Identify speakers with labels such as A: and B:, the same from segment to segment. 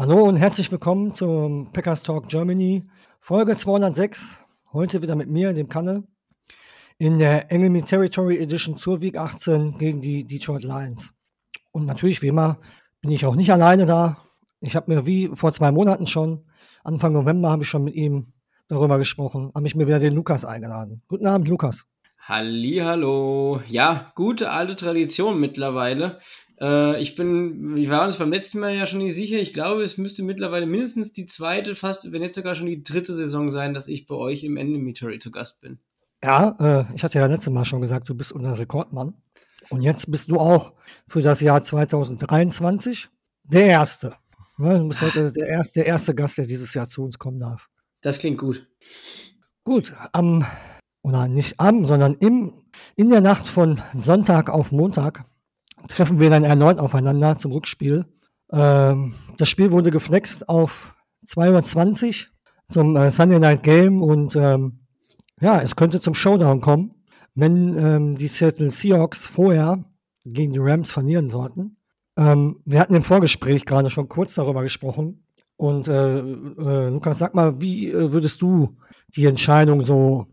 A: Hallo und herzlich willkommen zum Packers Talk Germany, Folge 206. Heute wieder mit mir, dem Kanne, in der Enemy Territory Edition zur Week 18 gegen die Detroit Lions. Und natürlich, wie immer, bin ich auch nicht alleine da. Ich habe mir wie vor zwei Monaten schon, Anfang November, habe ich schon mit ihm darüber gesprochen, habe ich mir wieder den Lukas eingeladen. Guten Abend, Lukas.
B: Hallo, ja, gute alte Tradition mittlerweile. Äh, ich bin, wir waren uns beim letzten Mal ja schon nicht sicher. Ich glaube, es müsste mittlerweile mindestens die zweite, fast, wenn jetzt sogar schon die dritte Saison sein, dass ich bei euch im Endemitory zu Gast bin.
A: Ja, äh, ich hatte ja letztes Mal schon gesagt, du bist unser Rekordmann. Und jetzt bist du auch für das Jahr 2023 der Erste. Ja, du bist heute der erste, der erste Gast, der dieses Jahr zu uns kommen darf.
B: Das klingt gut.
A: Gut, am oder nicht am, sondern im, in der Nacht von Sonntag auf Montag treffen wir dann erneut aufeinander zum Rückspiel. Ähm, das Spiel wurde geflext auf 2.20 Uhr zum äh, Sunday Night Game und ähm, ja, es könnte zum Showdown kommen, wenn ähm, die Seattle Seahawks vorher gegen die Rams verlieren sollten. Ähm, wir hatten im Vorgespräch gerade schon kurz darüber gesprochen. Und äh, äh, Lukas, sag mal, wie äh, würdest du die Entscheidung so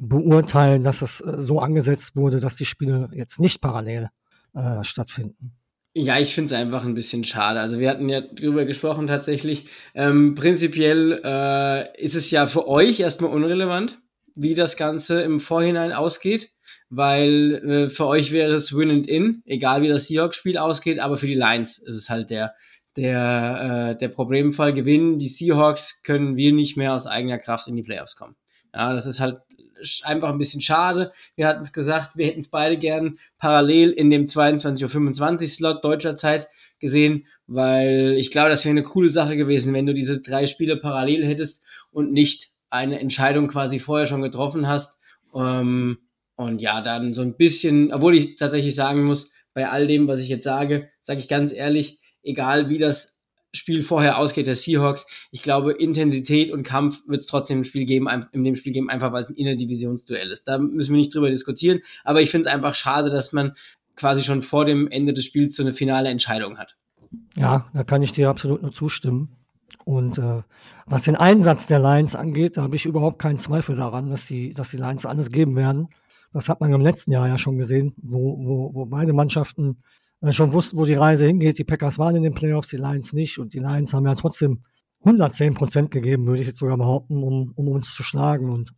A: beurteilen, dass es äh, so angesetzt wurde, dass die Spiele jetzt nicht parallel äh, stattfinden.
B: Ja, ich finde es einfach ein bisschen schade. Also wir hatten ja drüber gesprochen tatsächlich. Ähm, prinzipiell äh, ist es ja für euch erstmal unrelevant, wie das Ganze im Vorhinein ausgeht, weil äh, für euch wäre es Win and In, egal wie das Seahawks-Spiel ausgeht, aber für die Lions ist es halt der der äh, der Problemfall. Gewinnen die Seahawks, können wir nicht mehr aus eigener Kraft in die Playoffs kommen. Ja, das ist halt einfach ein bisschen schade. Wir hatten es gesagt, wir hätten es beide gern parallel in dem 22.25 Uhr Slot deutscher Zeit gesehen, weil ich glaube, das wäre eine coole Sache gewesen, wenn du diese drei Spiele parallel hättest und nicht eine Entscheidung quasi vorher schon getroffen hast. Ähm, und ja, dann so ein bisschen, obwohl ich tatsächlich sagen muss, bei all dem, was ich jetzt sage, sage ich ganz ehrlich, egal wie das Spiel vorher ausgeht, der Seahawks. Ich glaube, Intensität und Kampf wird es trotzdem im Spiel geben, in dem Spiel geben, einfach weil es ein Innerdivisionsduell ist. Da müssen wir nicht drüber diskutieren. Aber ich finde es einfach schade, dass man quasi schon vor dem Ende des Spiels so eine finale Entscheidung hat.
A: Ja, da kann ich dir absolut nur zustimmen. Und äh, was den Einsatz der Lions angeht, da habe ich überhaupt keinen Zweifel daran, dass die, dass die Lions alles geben werden. Das hat man im letzten Jahr ja schon gesehen, wo, wo, wo beide Mannschaften schon wussten, wo die Reise hingeht. Die Packers waren in den Playoffs, die Lions nicht. Und die Lions haben ja trotzdem 110 Prozent gegeben, würde ich jetzt sogar behaupten, um, um uns zu schlagen. Und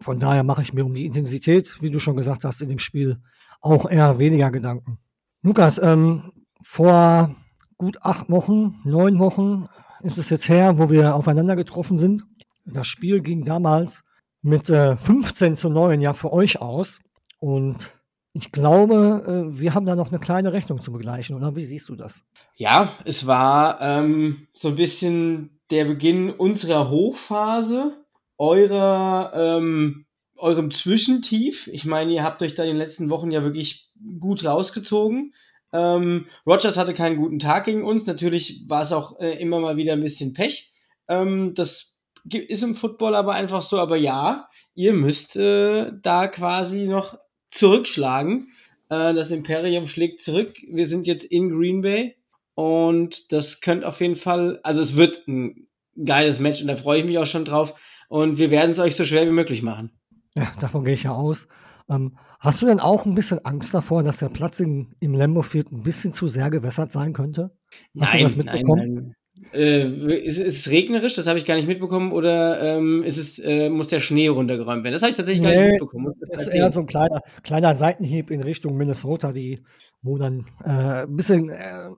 A: von daher mache ich mir um die Intensität, wie du schon gesagt hast, in dem Spiel auch eher weniger Gedanken. Lukas, ähm, vor gut acht Wochen, neun Wochen ist es jetzt her, wo wir aufeinander getroffen sind. Das Spiel ging damals mit äh, 15 zu 9 ja für euch aus. Und ich glaube, äh, wir haben da noch eine kleine Rechnung zu begleichen, oder wie siehst du das?
B: Ja, es war ähm, so ein bisschen der Beginn unserer Hochphase, eurer, ähm, eurem Zwischentief. Ich meine, ihr habt euch da in den letzten Wochen ja wirklich gut rausgezogen. Ähm, Rogers hatte keinen guten Tag gegen uns. Natürlich war es auch äh, immer mal wieder ein bisschen Pech. Ähm, das ist im Football aber einfach so. Aber ja, ihr müsst äh, da quasi noch zurückschlagen. Äh, das Imperium schlägt zurück. Wir sind jetzt in Green Bay und das könnte auf jeden Fall, also es wird ein geiles Match und da freue ich mich auch schon drauf. Und wir werden es euch so schwer wie möglich machen.
A: Ja, davon gehe ich ja aus. Ähm, hast du denn auch ein bisschen Angst davor, dass der Platz in, im Lambo Field ein bisschen zu sehr gewässert sein könnte?
B: Hast nein, du das mitbekommen? Nein, nein. Äh, ist, ist, es regnerisch? Das habe ich gar nicht mitbekommen. Oder ähm, ist es, äh, muss der Schnee runtergeräumt werden? Das habe ich tatsächlich nee, gar nicht mitbekommen.
A: Das ist eher so ein kleiner, kleiner Seitenhieb in Richtung Minnesota, die, wo dann äh, ein bisschen äh,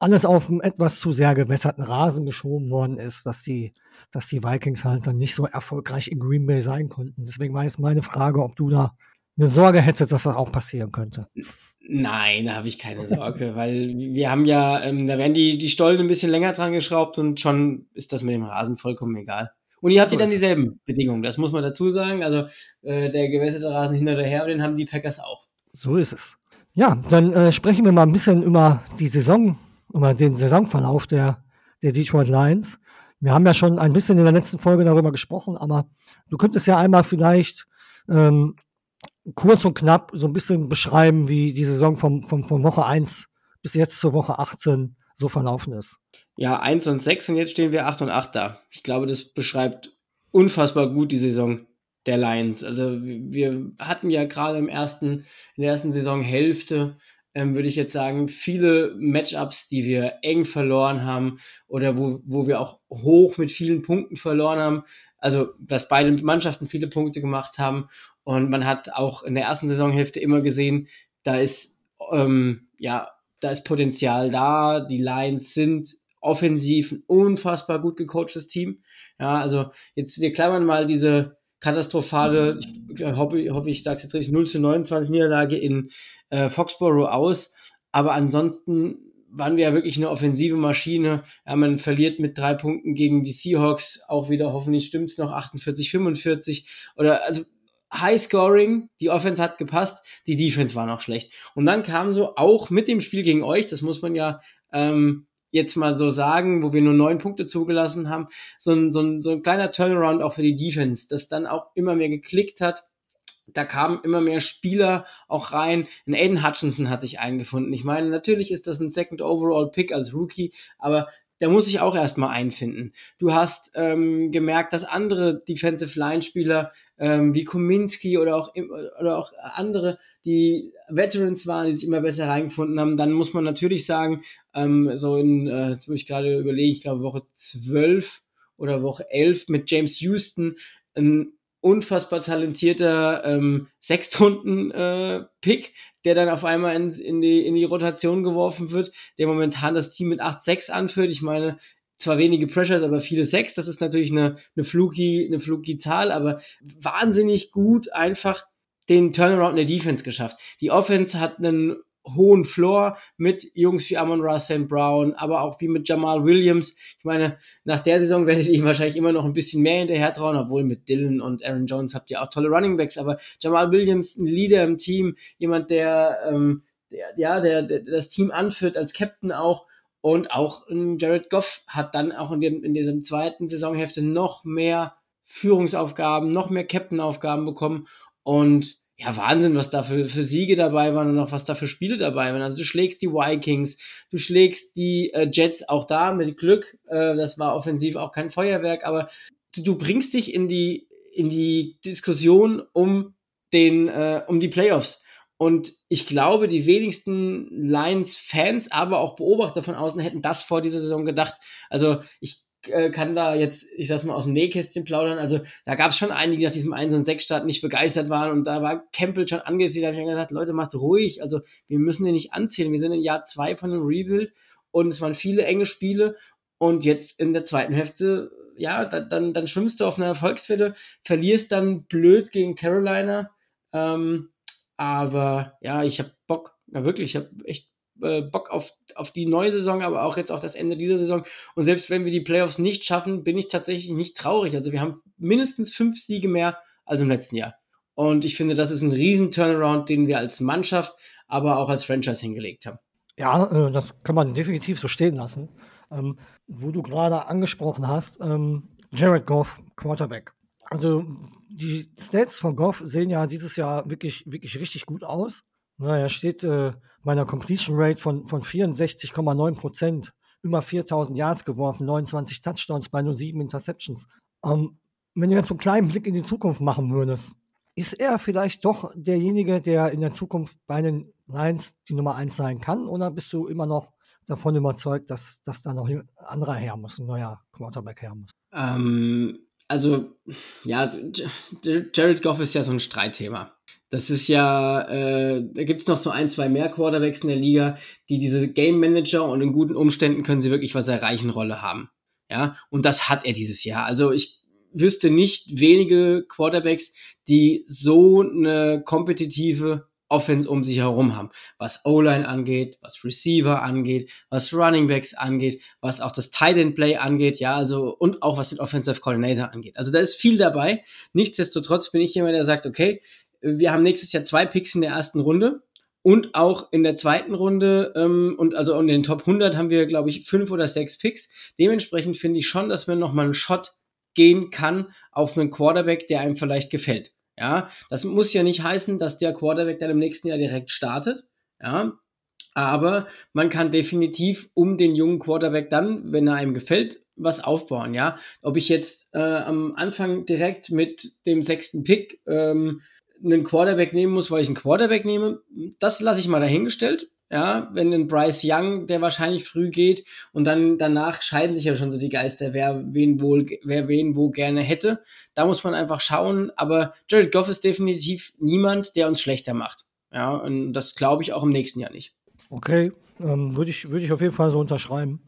A: alles auf einen etwas zu sehr gewässerten Rasen geschoben worden ist, dass die, dass die Vikings halt dann nicht so erfolgreich in Green Bay sein konnten. Deswegen war jetzt meine Frage, ob du da eine Sorge hättest, dass das auch passieren könnte.
B: Nein, da habe ich keine Sorge, weil wir haben ja, ähm, da werden die, die Stollen ein bisschen länger dran geschraubt und schon ist das mit dem Rasen vollkommen egal. Und ihr habt so dann dieselben Bedingungen, das muss man dazu sagen. Also äh, der gewässerte Rasen hinter der Her, den haben die Packers auch.
A: So ist es. Ja, dann äh, sprechen wir mal ein bisschen über die Saison, über den Saisonverlauf der, der Detroit Lions. Wir haben ja schon ein bisschen in der letzten Folge darüber gesprochen, aber du könntest ja einmal vielleicht ähm, kurz und knapp so ein bisschen beschreiben, wie die Saison vom, vom, von Woche 1 bis jetzt zur Woche 18 so verlaufen ist.
B: Ja, 1 und 6 und jetzt stehen wir 8 und 8 da. Ich glaube, das beschreibt unfassbar gut die Saison der Lions. Also wir hatten ja gerade im ersten, in der ersten Saisonhälfte, ähm, würde ich jetzt sagen, viele Matchups, die wir eng verloren haben oder wo, wo wir auch hoch mit vielen Punkten verloren haben. Also, dass beide Mannschaften viele Punkte gemacht haben und man hat auch in der ersten Saisonhälfte immer gesehen, da ist, ähm, ja, da ist Potenzial da. Die Lions sind offensiv ein unfassbar gut gecoachtes Team. Ja, also jetzt, wir klammern mal diese katastrophale, ich hoffe, hoffe ich sage es jetzt richtig, 0 zu 29 Niederlage in äh, Foxborough aus. Aber ansonsten waren wir ja wirklich eine offensive Maschine. Ja, man verliert mit drei Punkten gegen die Seahawks auch wieder, hoffentlich stimmt's noch, 48, 45. Oder also High Scoring, die Offense hat gepasst, die Defense war noch schlecht. Und dann kam so auch mit dem Spiel gegen euch, das muss man ja ähm, jetzt mal so sagen, wo wir nur neun Punkte zugelassen haben, so ein, so, ein, so ein kleiner Turnaround auch für die Defense, das dann auch immer mehr geklickt hat. Da kamen immer mehr Spieler auch rein. Ein Aiden Hutchinson hat sich eingefunden. Ich meine, natürlich ist das ein Second Overall Pick als Rookie, aber der muss sich auch erstmal einfinden. Du hast ähm, gemerkt, dass andere Defensive Line Spieler ähm, wie Kominski oder auch oder auch andere, die Veterans waren, die sich immer besser reingefunden haben, dann muss man natürlich sagen, ähm, so in, äh, wo ich gerade überlege, ich glaube Woche 12 oder Woche 11 mit James Houston, ein unfassbar talentierter ähm, Sechstrunden-Pick, äh, der dann auf einmal in, in, die, in die Rotation geworfen wird, der momentan das Team mit 8-6 anführt. Ich meine, zwar wenige Pressures, aber viele Sechs. Das ist natürlich eine, eine fluky, eine fluky Zahl, aber wahnsinnig gut einfach den Turnaround in der Defense geschafft. Die Offense hat einen hohen Floor mit Jungs wie Amon Russell Brown, aber auch wie mit Jamal Williams. Ich meine, nach der Saison werdet ihr wahrscheinlich immer noch ein bisschen mehr hinterher trauen, obwohl mit Dylan und Aaron Jones habt ihr auch tolle Running Backs, aber Jamal Williams, ein Leader im Team, jemand, der, ähm, der ja, der, der das Team anführt, als Captain auch. Und auch Jared Goff hat dann auch in, dem, in diesem zweiten Saisonhälfte noch mehr Führungsaufgaben, noch mehr Captain-Aufgaben bekommen. Und ja, Wahnsinn, was da für, für Siege dabei waren und auch was da für Spiele dabei waren. Also du schlägst die Vikings, du schlägst die äh, Jets auch da mit Glück. Äh, das war offensiv auch kein Feuerwerk, aber du, du bringst dich in die, in die Diskussion um den, äh, um die Playoffs. Und ich glaube, die wenigsten Lions-Fans, aber auch Beobachter von außen hätten das vor dieser Saison gedacht. Also ich äh, kann da jetzt, ich sag's mal, aus dem Nähkästchen plaudern. Also da gab es schon einige, die nach diesem 1 und 6 Start nicht begeistert waren und da war Campbell schon angesiedelt. Da habe ich dann gesagt, Leute, macht ruhig. Also wir müssen den nicht anzählen. Wir sind in Jahr 2 von dem Rebuild und es waren viele enge Spiele und jetzt in der zweiten Hälfte, ja, da, dann, dann schwimmst du auf einer Erfolgswelle, verlierst dann blöd gegen Carolina. Ähm, aber ja, ich habe Bock, ja wirklich, ich habe echt äh, Bock auf, auf die neue Saison, aber auch jetzt auf das Ende dieser Saison. Und selbst wenn wir die Playoffs nicht schaffen, bin ich tatsächlich nicht traurig. Also wir haben mindestens fünf Siege mehr als im letzten Jahr. Und ich finde, das ist ein riesen Turnaround, den wir als Mannschaft, aber auch als Franchise hingelegt haben.
A: Ja, äh, das kann man definitiv so stehen lassen. Ähm, wo du gerade angesprochen hast, ähm, Jared Goff, Quarterback. Also die Stats von Goff sehen ja dieses Jahr wirklich, wirklich richtig gut aus. Na, er steht äh, bei einer Completion Rate von, von 64,9 Prozent, über 4000 Yards geworfen, 29 Touchdowns bei nur 7 Interceptions. Ähm, wenn du jetzt einen kleinen Blick in die Zukunft machen würdest, ist er vielleicht doch derjenige, der in der Zukunft bei den Lions die Nummer 1 sein kann? Oder bist du immer noch davon überzeugt, dass, dass da noch ein anderer her muss, ein neuer Quarterback her muss?
B: Ähm, also, ja, Jared Goff ist ja so ein Streitthema. Das ist ja, äh, da gibt es noch so ein, zwei mehr Quarterbacks in der Liga, die diese Game Manager und in guten Umständen können sie wirklich was erreichen Rolle haben. Ja, und das hat er dieses Jahr. Also ich wüsste nicht wenige Quarterbacks, die so eine kompetitive Offense um sich herum haben. Was O-Line angeht, was Receiver angeht, was Running Backs angeht, was auch das Tight End Play angeht, ja, also und auch was den Offensive Coordinator angeht. Also da ist viel dabei. Nichtsdestotrotz bin ich jemand, der sagt, okay, wir haben nächstes Jahr zwei Picks in der ersten Runde und auch in der zweiten Runde ähm, und also in den Top 100 haben wir, glaube ich, fünf oder sechs Picks. Dementsprechend finde ich schon, dass man nochmal einen Shot gehen kann auf einen Quarterback, der einem vielleicht gefällt. Ja, das muss ja nicht heißen, dass der Quarterback dann im nächsten Jahr direkt startet. Ja, aber man kann definitiv um den jungen Quarterback dann, wenn er einem gefällt, was aufbauen. Ja, ob ich jetzt äh, am Anfang direkt mit dem sechsten Pick ähm, einen Quarterback nehmen muss, weil ich einen Quarterback nehme, das lasse ich mal dahingestellt. Ja, wenn ein Bryce Young, der wahrscheinlich früh geht und dann danach scheiden sich ja schon so die Geister, wer wen wohl, wer wen wo gerne hätte. Da muss man einfach schauen. Aber Jared Goff ist definitiv niemand, der uns schlechter macht. Ja, und das glaube ich auch im nächsten Jahr nicht.
A: Okay, ähm, würde ich, würde ich auf jeden Fall so unterschreiben.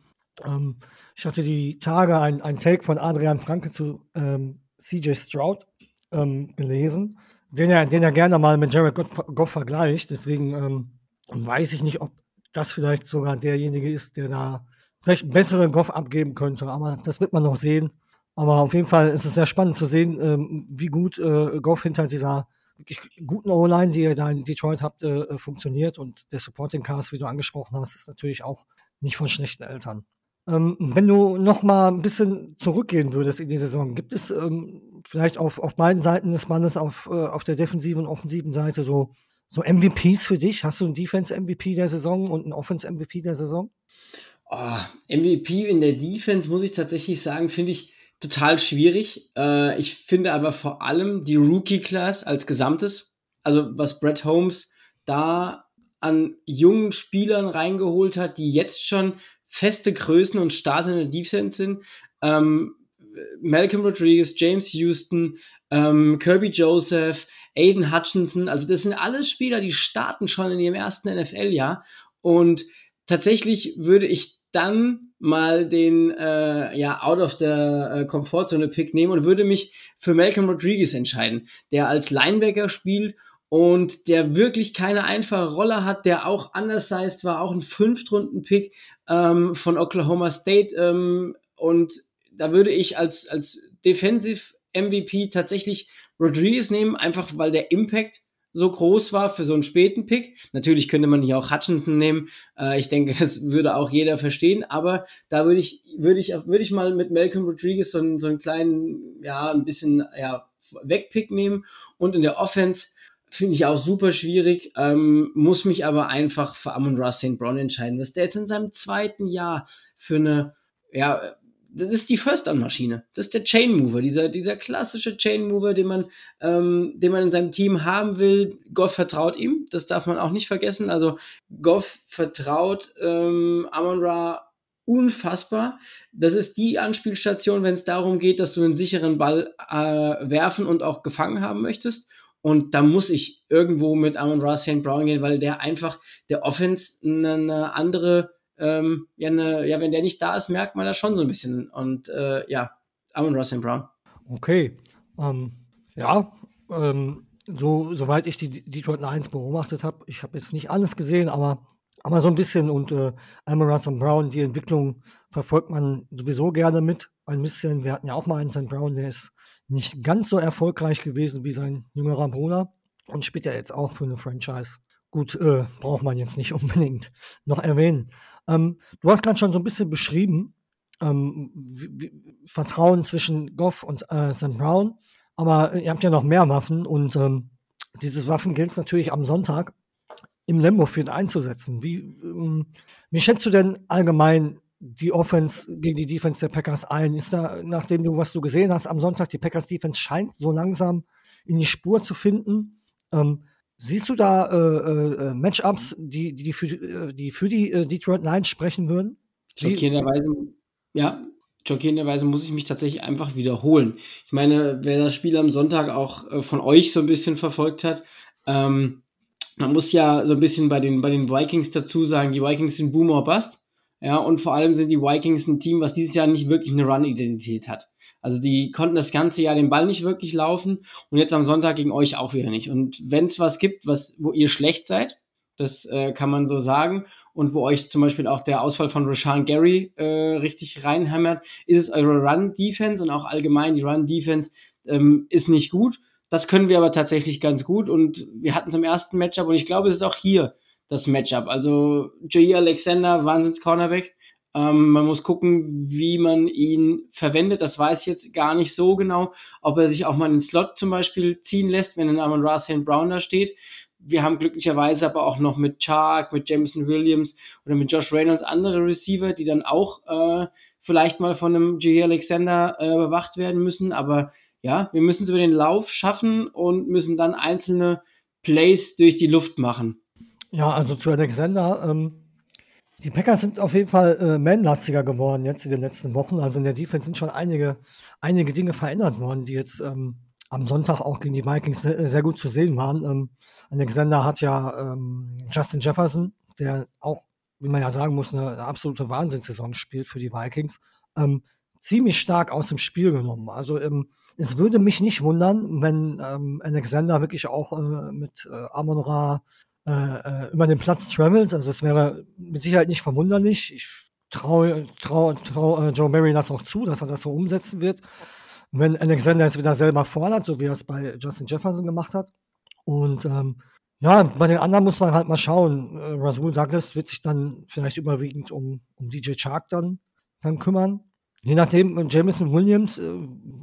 A: Ähm, ich hatte die Tage ein, ein Take von Adrian Franke zu ähm, CJ Stroud ähm, gelesen, den er, den er gerne mal mit Jared Goff, Goff vergleicht. Deswegen ähm, weiß ich nicht, ob das vielleicht sogar derjenige ist, der da vielleicht einen besseren Goff abgeben könnte. Aber das wird man noch sehen. Aber auf jeden Fall ist es sehr spannend zu sehen, ähm, wie gut äh, Goff hinter dieser wirklich guten O-Line, die ihr da in Detroit habt, äh, äh, funktioniert. Und der Supporting Cast, wie du angesprochen hast, ist natürlich auch nicht von schlechten Eltern. Ähm, wenn du noch mal ein bisschen zurückgehen würdest in die Saison, gibt es ähm, vielleicht auf, auf beiden Seiten des Mannes, auf, äh, auf der defensiven und offensiven Seite so so MVPs für dich? Hast du einen Defense-MVP der Saison und einen Offense-MVP der Saison?
B: Oh, MVP in der Defense, muss ich tatsächlich sagen, finde ich total schwierig. Äh, ich finde aber vor allem die Rookie-Class als Gesamtes, also was Brett Holmes da an jungen Spielern reingeholt hat, die jetzt schon feste Größen und Starter in der Defense sind. Ähm, Malcolm Rodriguez, James Houston, ähm, Kirby Joseph, Aiden Hutchinson, also das sind alles Spieler, die starten schon in ihrem ersten NFL-Jahr und tatsächlich würde ich dann mal den äh, ja out of äh, Komfortzone Pick nehmen und würde mich für Malcolm Rodriguez entscheiden, der als Linebacker spielt und der wirklich keine einfache Rolle hat, der auch undersized war, auch ein Fünftrunden-Pick ähm, von Oklahoma State ähm, und da würde ich als als Defensive MVP tatsächlich Rodriguez nehmen, einfach weil der Impact so groß war für so einen späten Pick. Natürlich könnte man hier auch Hutchinson nehmen. Äh, ich denke, das würde auch jeder verstehen. Aber da würde ich, würde ich, würde ich mal mit Malcolm Rodriguez so einen, so einen kleinen, ja, ein bisschen, ja, Wegpick nehmen. Und in der Offense finde ich auch super schwierig. Ähm, muss mich aber einfach für Amon Ross St. Brown entscheiden, was der jetzt in seinem zweiten Jahr für eine, ja, das ist die First-Down-Maschine. Das ist der Chain Mover, dieser, dieser klassische Chain Mover, den man, ähm, den man in seinem Team haben will. Goff vertraut ihm, das darf man auch nicht vergessen. Also Goff vertraut ähm, Amon Ra unfassbar. Das ist die Anspielstation, wenn es darum geht, dass du einen sicheren Ball äh, werfen und auch gefangen haben möchtest. Und da muss ich irgendwo mit Amon Ra St. Brown gehen, weil der einfach der Offense eine, eine andere ähm, ja, ne, ja, wenn der nicht da ist, merkt man das schon so ein bisschen. Und äh, ja, Amon Russell Brown.
A: Okay. Ähm, ja, ähm, so, soweit ich die Detroit Lions beobachtet habe, ich habe jetzt nicht alles gesehen, aber, aber so ein bisschen und äh, Amon Russell Brown, die Entwicklung verfolgt man sowieso gerne mit. Ein bisschen, wir hatten ja auch mal einen St. Brown, der ist nicht ganz so erfolgreich gewesen wie sein jüngerer Bruder und spielt ja jetzt auch für eine Franchise. Gut, äh, braucht man jetzt nicht unbedingt noch erwähnen. Ähm, du hast gerade schon so ein bisschen beschrieben, ähm, wie, wie, Vertrauen zwischen Goff und äh, St. Brown, aber ihr habt ja noch mehr Waffen und ähm, diese Waffen gilt es natürlich am Sonntag im Lambo-Field einzusetzen. Wie, ähm, wie schätzt du denn allgemein die Offense gegen die Defense der Packers ein? Ist da, nachdem du, was du gesehen hast am Sonntag, die Packers Defense scheint so langsam in die Spur zu finden. Ähm, Siehst du da äh, äh, äh, Matchups, die, die, für, äh, die für die äh, Detroit Lions sprechen würden?
B: Schockierenderweise, ja, schockierenderweise muss ich mich tatsächlich einfach wiederholen. Ich meine, wer das Spiel am Sonntag auch äh, von euch so ein bisschen verfolgt hat, ähm, man muss ja so ein bisschen bei den, bei den Vikings dazu sagen, die Vikings sind Boomer Bust. Ja, und vor allem sind die Vikings ein Team, was dieses Jahr nicht wirklich eine Run-Identität hat. Also die konnten das ganze Jahr den Ball nicht wirklich laufen und jetzt am Sonntag gegen euch auch wieder nicht. Und wenn es was gibt, was, wo ihr schlecht seid, das äh, kann man so sagen, und wo euch zum Beispiel auch der Ausfall von Rashan Gary äh, richtig reinhämmert, ist es eure Run-Defense und auch allgemein die Run-Defense ähm, ist nicht gut. Das können wir aber tatsächlich ganz gut und wir hatten es im ersten Matchup und ich glaube, es ist auch hier das Matchup. Also Jair Alexander, Wahnsinns Cornerback. Ähm, man muss gucken, wie man ihn verwendet. Das weiß ich jetzt gar nicht so genau, ob er sich auch mal in den Slot zum Beispiel ziehen lässt, wenn ein Amon Ra. Brown da steht. Wir haben glücklicherweise aber auch noch mit Chark, mit Jameson Williams oder mit Josh Reynolds andere Receiver, die dann auch äh, vielleicht mal von einem Jair Alexander äh, überwacht werden müssen. Aber ja, wir müssen es über den Lauf schaffen und müssen dann einzelne Plays durch die Luft machen.
A: Ja, also zu Alexander. Ähm, die Packers sind auf jeden Fall äh, manlastiger geworden jetzt in den letzten Wochen. Also in der Defense sind schon einige, einige Dinge verändert worden, die jetzt ähm, am Sonntag auch gegen die Vikings sehr, sehr gut zu sehen waren. Ähm, Alexander hat ja ähm, Justin Jefferson, der auch, wie man ja sagen muss, eine, absolute Wahnsinnssaison spielt für die Vikings. Ähm, ziemlich stark aus dem Spiel genommen. Also ähm, es würde mich nicht wundern, wenn ähm, Alexander wirklich auch äh, mit äh, Amon-Ra äh, äh, über den Platz travelt. Also es wäre mit Sicherheit nicht verwunderlich. Ich traue trau, trau, äh, Joe Mary das auch zu, dass er das so umsetzen wird. Wenn Alexander es wieder selber fordert, so wie er es bei Justin Jefferson gemacht hat. Und ähm, ja, bei den anderen muss man halt mal schauen. Äh, Rasul Douglas wird sich dann vielleicht überwiegend um, um DJ Chark dann, dann kümmern. Je nachdem, äh, Jameson Williams, äh,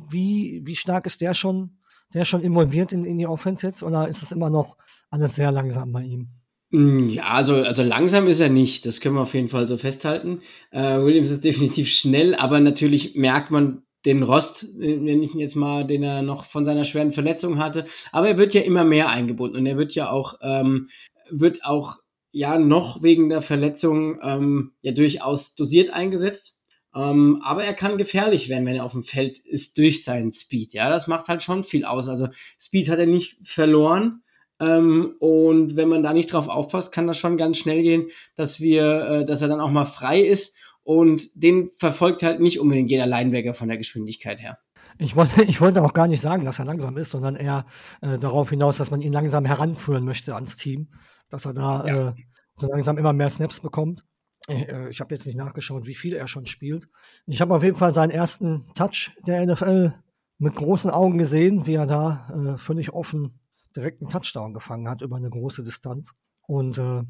A: wie, wie stark ist der schon, der schon involviert in, in die Offense jetzt oder ist es immer noch alles sehr langsam bei ihm?
B: Mm, ja, also, also langsam ist er nicht, das können wir auf jeden Fall so festhalten. Äh, Williams ist definitiv schnell, aber natürlich merkt man den Rost, äh, wenn ich ihn jetzt mal, den er noch von seiner schweren Verletzung hatte. Aber er wird ja immer mehr eingebunden und er wird ja auch, ähm, wird auch ja noch wegen der Verletzung ähm, ja durchaus dosiert eingesetzt. Ähm, aber er kann gefährlich werden, wenn er auf dem Feld ist durch seinen Speed. Ja, das macht halt schon viel aus. Also Speed hat er nicht verloren. Ähm, und wenn man da nicht drauf aufpasst, kann das schon ganz schnell gehen, dass wir, äh, dass er dann auch mal frei ist. Und den verfolgt halt nicht unbedingt jeder Linebacker von der Geschwindigkeit her.
A: Ich wollte, ich wollte auch gar nicht sagen, dass er langsam ist, sondern eher äh, darauf hinaus, dass man ihn langsam heranführen möchte ans Team, dass er da ja. äh, so langsam immer mehr Snaps bekommt. Ich, äh, ich habe jetzt nicht nachgeschaut, wie viel er schon spielt. Ich habe auf jeden Fall seinen ersten Touch der NFL mit großen Augen gesehen, wie er da äh, völlig offen direkt einen Touchdown gefangen hat über eine große Distanz. Und äh,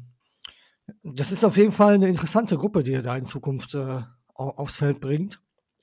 A: das ist auf jeden Fall eine interessante Gruppe, die er da in Zukunft äh, aufs Feld bringt.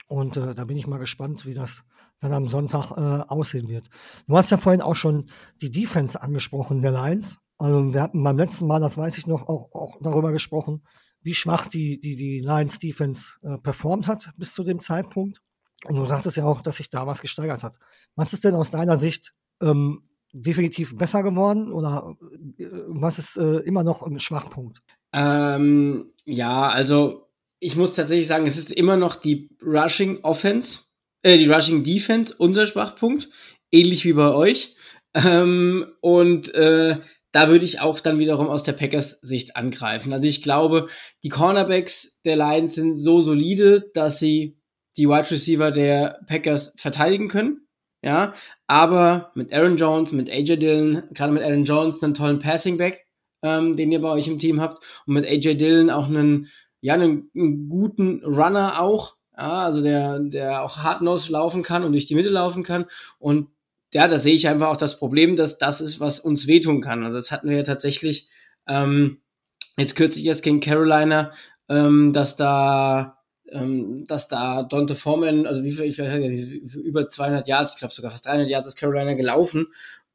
A: Und äh, da bin ich mal gespannt, wie das dann am Sonntag aussehen wird. Du hast ja vorhin auch schon die Defense angesprochen der Lions. Also wir hatten beim letzten Mal, das weiß ich noch, auch, auch darüber gesprochen, wie schwach die, die, die Lions Defense äh, performt hat bis zu dem Zeitpunkt. Und du sagtest ja auch, dass sich da was gesteigert hat. Was ist denn aus deiner Sicht ähm, definitiv besser geworden oder äh, was ist äh, immer noch ein Schwachpunkt?
B: Ähm, ja, also ich muss tatsächlich sagen, es ist immer noch die Rushing Offense, äh, die Rushing Defense unser Schwachpunkt, ähnlich wie bei euch. Ähm, und äh, da würde ich auch dann wiederum aus der Packers Sicht angreifen. Also ich glaube, die Cornerbacks der Lions sind so solide, dass sie die Wide Receiver der Packers verteidigen können. Ja, aber mit Aaron Jones, mit AJ Dillon, gerade mit Aaron Jones einen tollen Passing Back, ähm, den ihr bei euch im Team habt und mit AJ Dillon auch einen ja einen, einen guten Runner auch, ja, also der der auch hardnose laufen kann und durch die Mitte laufen kann und ja, da sehe ich einfach auch das Problem, dass das ist, was uns wehtun kann. Also das hatten wir ja tatsächlich ähm, jetzt kürzlich erst gegen Carolina, ähm, dass da ähm, dass da Dante Foreman, also wie viel, ich weiß über 200 Yards, ich glaube sogar fast 300 Yards ist Carolina gelaufen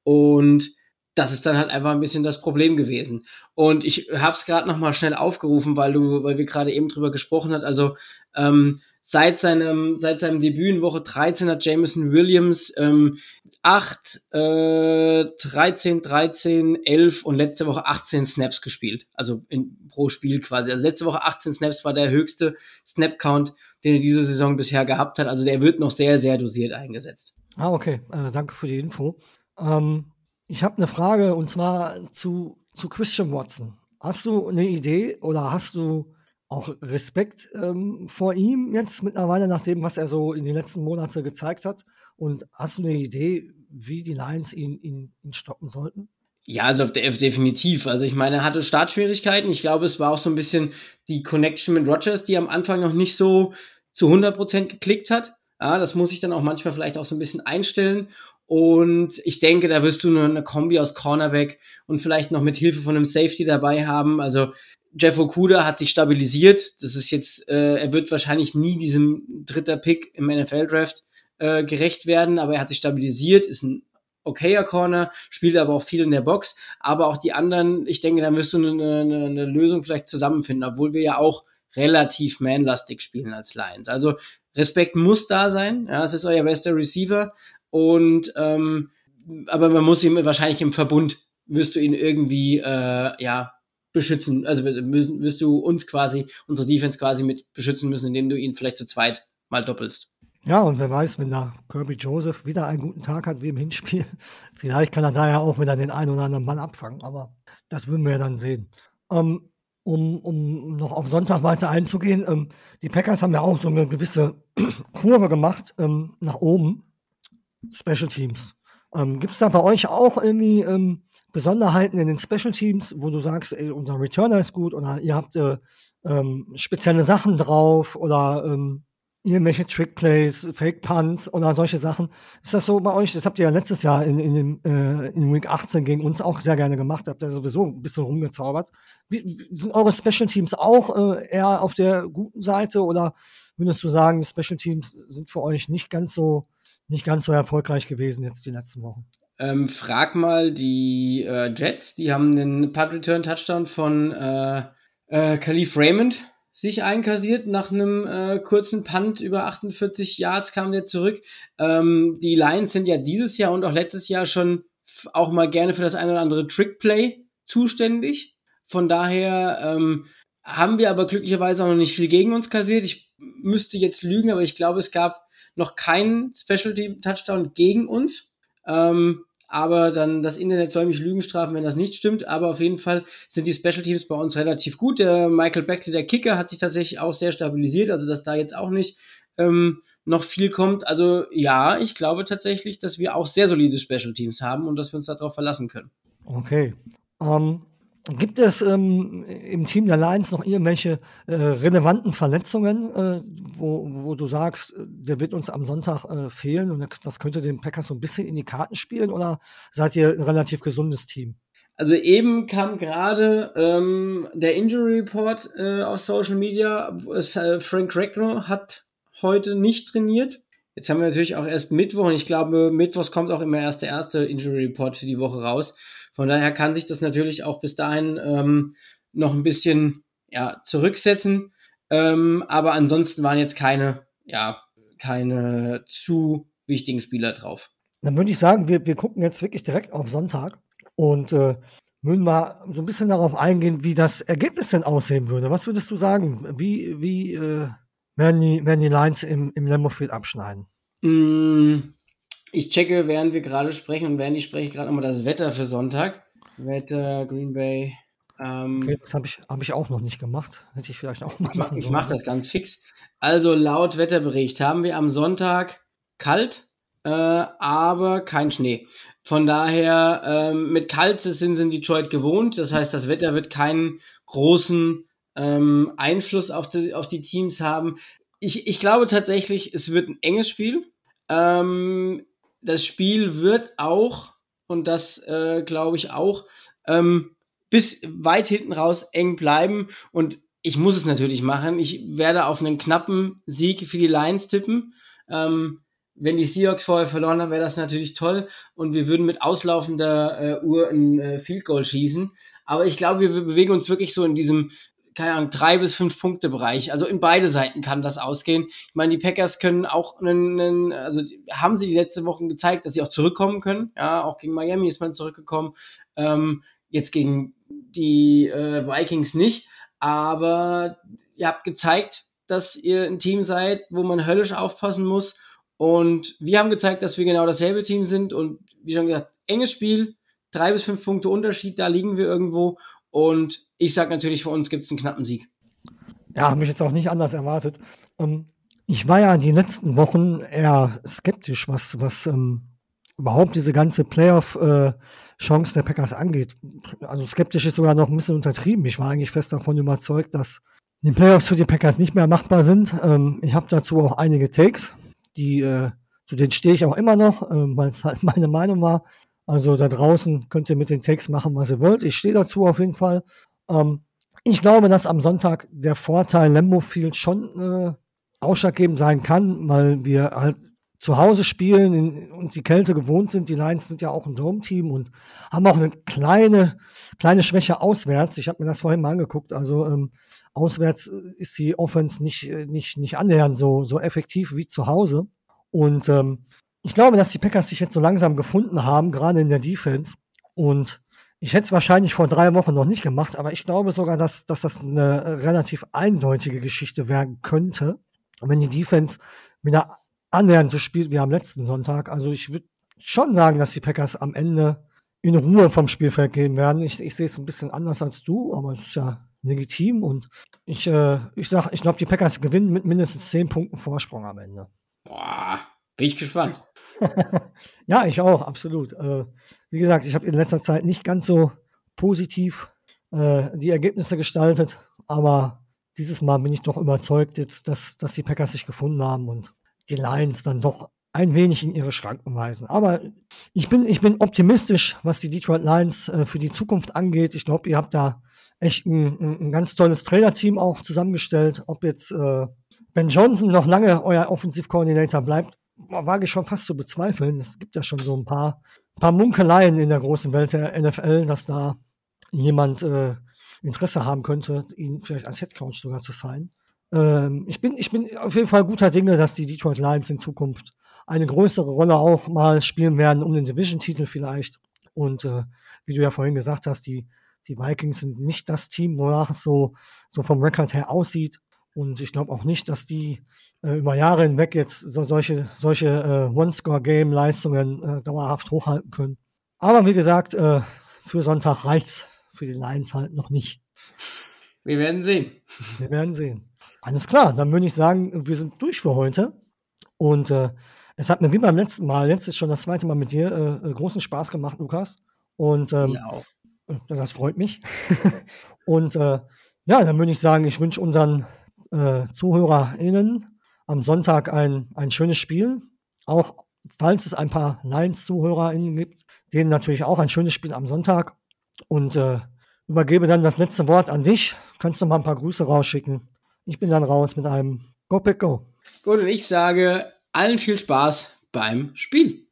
B: und das ist dann halt einfach ein bisschen das Problem gewesen. Und ich habe es gerade noch mal schnell aufgerufen, weil du, weil wir gerade eben drüber gesprochen hat. Also ähm, seit seinem seit seinem Debüt in Woche 13 hat Jameson Williams ähm, 8, äh, 13, 13, 11 und letzte Woche 18 Snaps gespielt. Also in, pro Spiel quasi. Also letzte Woche 18 Snaps war der höchste Snap-Count, den er diese Saison bisher gehabt hat. Also der wird noch sehr, sehr dosiert eingesetzt.
A: Ah, okay. Äh, danke für die Info. Ähm, ich habe eine Frage und zwar zu, zu Christian Watson. Hast du eine Idee oder hast du auch Respekt ähm, vor ihm jetzt mittlerweile, nach dem, was er so in den letzten Monaten gezeigt hat. Und hast du eine Idee, wie die Lions ihn, ihn, ihn stoppen sollten?
B: Ja, also definitiv. Also ich meine, er hatte Startschwierigkeiten. Ich glaube, es war auch so ein bisschen die Connection mit Rogers, die am Anfang noch nicht so zu 100% geklickt hat. Ja, das muss ich dann auch manchmal vielleicht auch so ein bisschen einstellen. Und ich denke, da wirst du eine, eine Kombi aus Cornerback und vielleicht noch mit Hilfe von einem Safety dabei haben. Also Jeff Okuda hat sich stabilisiert. Das ist jetzt, äh, er wird wahrscheinlich nie diesem dritter Pick im NFL-Draft äh, gerecht werden, aber er hat sich stabilisiert, ist ein okayer Corner, spielt aber auch viel in der Box. Aber auch die anderen, ich denke, da wirst du eine, eine, eine Lösung vielleicht zusammenfinden, obwohl wir ja auch relativ manlastig spielen als Lions. Also Respekt muss da sein. Ja, es ist euer bester Receiver. Und ähm, aber man muss ihn wahrscheinlich im Verbund wirst du ihn irgendwie äh, ja beschützen. Also wirst, wirst du uns quasi, unsere Defense quasi mit beschützen müssen, indem du ihn vielleicht zu zweit mal doppelst.
A: Ja, und wer weiß, wenn da Kirby Joseph wieder einen guten Tag hat wie im Hinspiel, vielleicht kann er da ja auch wieder den einen oder anderen Mann abfangen, aber das würden wir ja dann sehen. Ähm, um, um noch auf Sonntag weiter einzugehen, ähm, die Packers haben ja auch so eine gewisse Kurve gemacht ähm, nach oben. Special Teams. Ähm, Gibt es da bei euch auch irgendwie ähm, Besonderheiten in den Special Teams, wo du sagst, ey, unser Returner ist gut oder ihr habt äh, ähm, spezielle Sachen drauf oder ähm, irgendwelche Trickplays, Fake Punts oder solche Sachen. Ist das so bei euch? Das habt ihr ja letztes Jahr in, in, dem, äh, in Week 18 gegen uns auch sehr gerne gemacht. Habt ihr sowieso ein bisschen rumgezaubert. Wie, sind eure Special Teams auch äh, eher auf der guten Seite oder würdest du sagen, Special Teams sind für euch nicht ganz so, nicht ganz so erfolgreich gewesen jetzt die letzten Wochen?
B: Ähm, frag mal die äh, Jets, die haben den Punt Return Touchdown von äh, äh, Khalif Raymond sich einkassiert. Nach einem äh, kurzen Punt über 48 Yards kam der zurück. Ähm, die Lions sind ja dieses Jahr und auch letztes Jahr schon auch mal gerne für das ein oder andere Trickplay zuständig. Von daher ähm, haben wir aber glücklicherweise auch noch nicht viel gegen uns kassiert. Ich müsste jetzt lügen, aber ich glaube, es gab noch keinen Specialty Touchdown gegen uns. Ähm, aber dann das Internet soll mich Lügen strafen, wenn das nicht stimmt. Aber auf jeden Fall sind die Special Teams bei uns relativ gut. Der Michael Beckley, der Kicker, hat sich tatsächlich auch sehr stabilisiert, also dass da jetzt auch nicht ähm, noch viel kommt. Also ja, ich glaube tatsächlich, dass wir auch sehr solide Special Teams haben und dass wir uns darauf verlassen können.
A: Okay. Um, Gibt es ähm, im Team der Lions noch irgendwelche äh, relevanten Verletzungen, äh, wo, wo du sagst, äh, der wird uns am Sonntag äh, fehlen und das könnte den Packers so ein bisschen in die Karten spielen oder seid ihr ein relativ gesundes Team?
B: Also eben kam gerade ähm, der Injury Report äh, auf Social Media. Äh, Frank Regno hat heute nicht trainiert. Jetzt haben wir natürlich auch erst Mittwoch und ich glaube, Mittwochs kommt auch immer erst der erste Injury Report für die Woche raus. Von daher kann sich das natürlich auch bis dahin ähm, noch ein bisschen ja, zurücksetzen. Ähm, aber ansonsten waren jetzt keine, ja, keine zu wichtigen Spieler drauf.
A: Dann würde ich sagen, wir, wir gucken jetzt wirklich direkt auf Sonntag und äh, würden mal so ein bisschen darauf eingehen, wie das Ergebnis denn aussehen würde. Was würdest du sagen? Wie, wie äh, werden, die, werden die Lines im, im Lambeau Field abschneiden?
B: Mm, ich checke, während wir gerade sprechen und während ich spreche, gerade nochmal das Wetter für Sonntag. Wetter, Green Bay.
A: Ähm, okay, das habe ich, hab ich auch noch nicht gemacht. Hätte ich vielleicht auch
B: mal machen Ich mache das ganz fix. Also laut Wetterbericht haben wir am Sonntag kalt, äh, aber kein Schnee. Von daher, ähm, mit kalt sind sie in Detroit gewohnt. Das heißt, das Wetter wird keinen großen ähm, Einfluss auf die, auf die Teams haben. Ich, ich glaube tatsächlich, es wird ein enges Spiel. Ähm, das Spiel wird auch, und das äh, glaube ich auch, ähm, bis weit hinten raus eng bleiben. Und ich muss es natürlich machen. Ich werde auf einen knappen Sieg für die Lions tippen. Ähm, wenn die Seahawks vorher verloren haben, wäre das natürlich toll. Und wir würden mit auslaufender äh, Uhr ein äh, Field Goal schießen. Aber ich glaube, wir bewegen uns wirklich so in diesem keine Ahnung, drei bis fünf Punkte Bereich. Also in beide Seiten kann das ausgehen. Ich meine, die Packers können auch einen, also haben sie die letzten Wochen gezeigt, dass sie auch zurückkommen können. Ja, auch gegen Miami ist man zurückgekommen. Ähm, jetzt gegen die äh, Vikings nicht. Aber ihr habt gezeigt, dass ihr ein Team seid, wo man höllisch aufpassen muss. Und wir haben gezeigt, dass wir genau dasselbe Team sind. Und wie schon gesagt, enges Spiel, drei bis fünf Punkte Unterschied, da liegen wir irgendwo. Und ich sage natürlich, für uns gibt es einen knappen Sieg.
A: Ja, habe ich jetzt auch nicht anders erwartet. Ähm, ich war ja die letzten Wochen eher skeptisch, was, was ähm, überhaupt diese ganze Playoff-Chance der Packers angeht. Also skeptisch ist sogar noch ein bisschen untertrieben. Ich war eigentlich fest davon überzeugt, dass die Playoffs für die Packers nicht mehr machbar sind. Ähm, ich habe dazu auch einige Takes, die äh, zu denen stehe ich auch immer noch, ähm, weil es halt meine Meinung war. Also da draußen könnt ihr mit den Takes machen, was ihr wollt. Ich stehe dazu auf jeden Fall. Ähm, ich glaube, dass am Sonntag der Vorteil Lambo Field schon äh, ausschlaggebend sein kann, weil wir halt zu Hause spielen und die Kälte gewohnt sind. Die Lions sind ja auch ein Dome-Team und haben auch eine kleine, kleine Schwäche auswärts. Ich habe mir das vorhin mal angeguckt. Also ähm, auswärts ist die Offense nicht, nicht, nicht annähernd so, so effektiv wie zu Hause. Und ähm, ich glaube, dass die Packers sich jetzt so langsam gefunden haben, gerade in der Defense. Und ich hätte es wahrscheinlich vor drei Wochen noch nicht gemacht, aber ich glaube sogar, dass, dass das eine relativ eindeutige Geschichte werden könnte, wenn die Defense wieder annähernd so spielt wie am letzten Sonntag. Also ich würde schon sagen, dass die Packers am Ende in Ruhe vom Spielfeld gehen werden. Ich, ich sehe es ein bisschen anders als du, aber es ist ja legitim und ich, äh, ich sag, ich glaube, die Packers gewinnen mit mindestens zehn Punkten Vorsprung am Ende.
B: Boah, bin ich gespannt.
A: ja, ich auch, absolut. Äh, wie gesagt, ich habe in letzter Zeit nicht ganz so positiv äh, die Ergebnisse gestaltet, aber dieses Mal bin ich doch überzeugt jetzt, dass, dass die Packers sich gefunden haben und die Lions dann doch ein wenig in ihre Schranken weisen. Aber ich bin, ich bin optimistisch, was die Detroit Lions äh, für die Zukunft angeht. Ich glaube, ihr habt da echt ein, ein, ganz tolles Trainerteam auch zusammengestellt. Ob jetzt äh, Ben Johnson noch lange euer Offensivkoordinator bleibt, wage ich schon fast zu bezweifeln. Es gibt ja schon so ein paar, paar Munkeleien in der großen Welt der NFL, dass da jemand äh, Interesse haben könnte, ihn vielleicht als Headcoach sogar zu sein. Ähm, ich, bin, ich bin auf jeden Fall guter Dinge, dass die Detroit Lions in Zukunft eine größere Rolle auch mal spielen werden, um den Division-Titel vielleicht. Und äh, wie du ja vorhin gesagt hast, die, die Vikings sind nicht das Team, wonach es so, so vom Rekord her aussieht. Und ich glaube auch nicht, dass die äh, über Jahre hinweg jetzt so, solche, solche äh, One-Score-Game-Leistungen äh, dauerhaft hochhalten können. Aber wie gesagt, äh, für Sonntag reicht's für die Lions halt noch nicht.
B: Wir werden sehen.
A: Wir werden sehen. Alles klar, dann würde ich sagen, wir sind durch für heute. Und äh, es hat mir wie beim letzten Mal, jetzt ist schon das zweite Mal mit dir, äh, äh großen Spaß gemacht, Lukas. Und ähm, ja, auch. Äh, das freut mich. und äh, ja, dann würde ich sagen, ich wünsche unseren äh, ZuhörerInnen am Sonntag ein, ein schönes Spiel. Auch falls es ein paar Lions-ZuhörerInnen gibt, denen natürlich auch ein schönes Spiel am Sonntag. Und äh, übergebe dann das letzte Wort an dich. Kannst du mal ein paar Grüße rausschicken. Ich bin dann raus mit einem Go Pick Go.
B: Gut, und ich sage allen viel Spaß beim Spiel.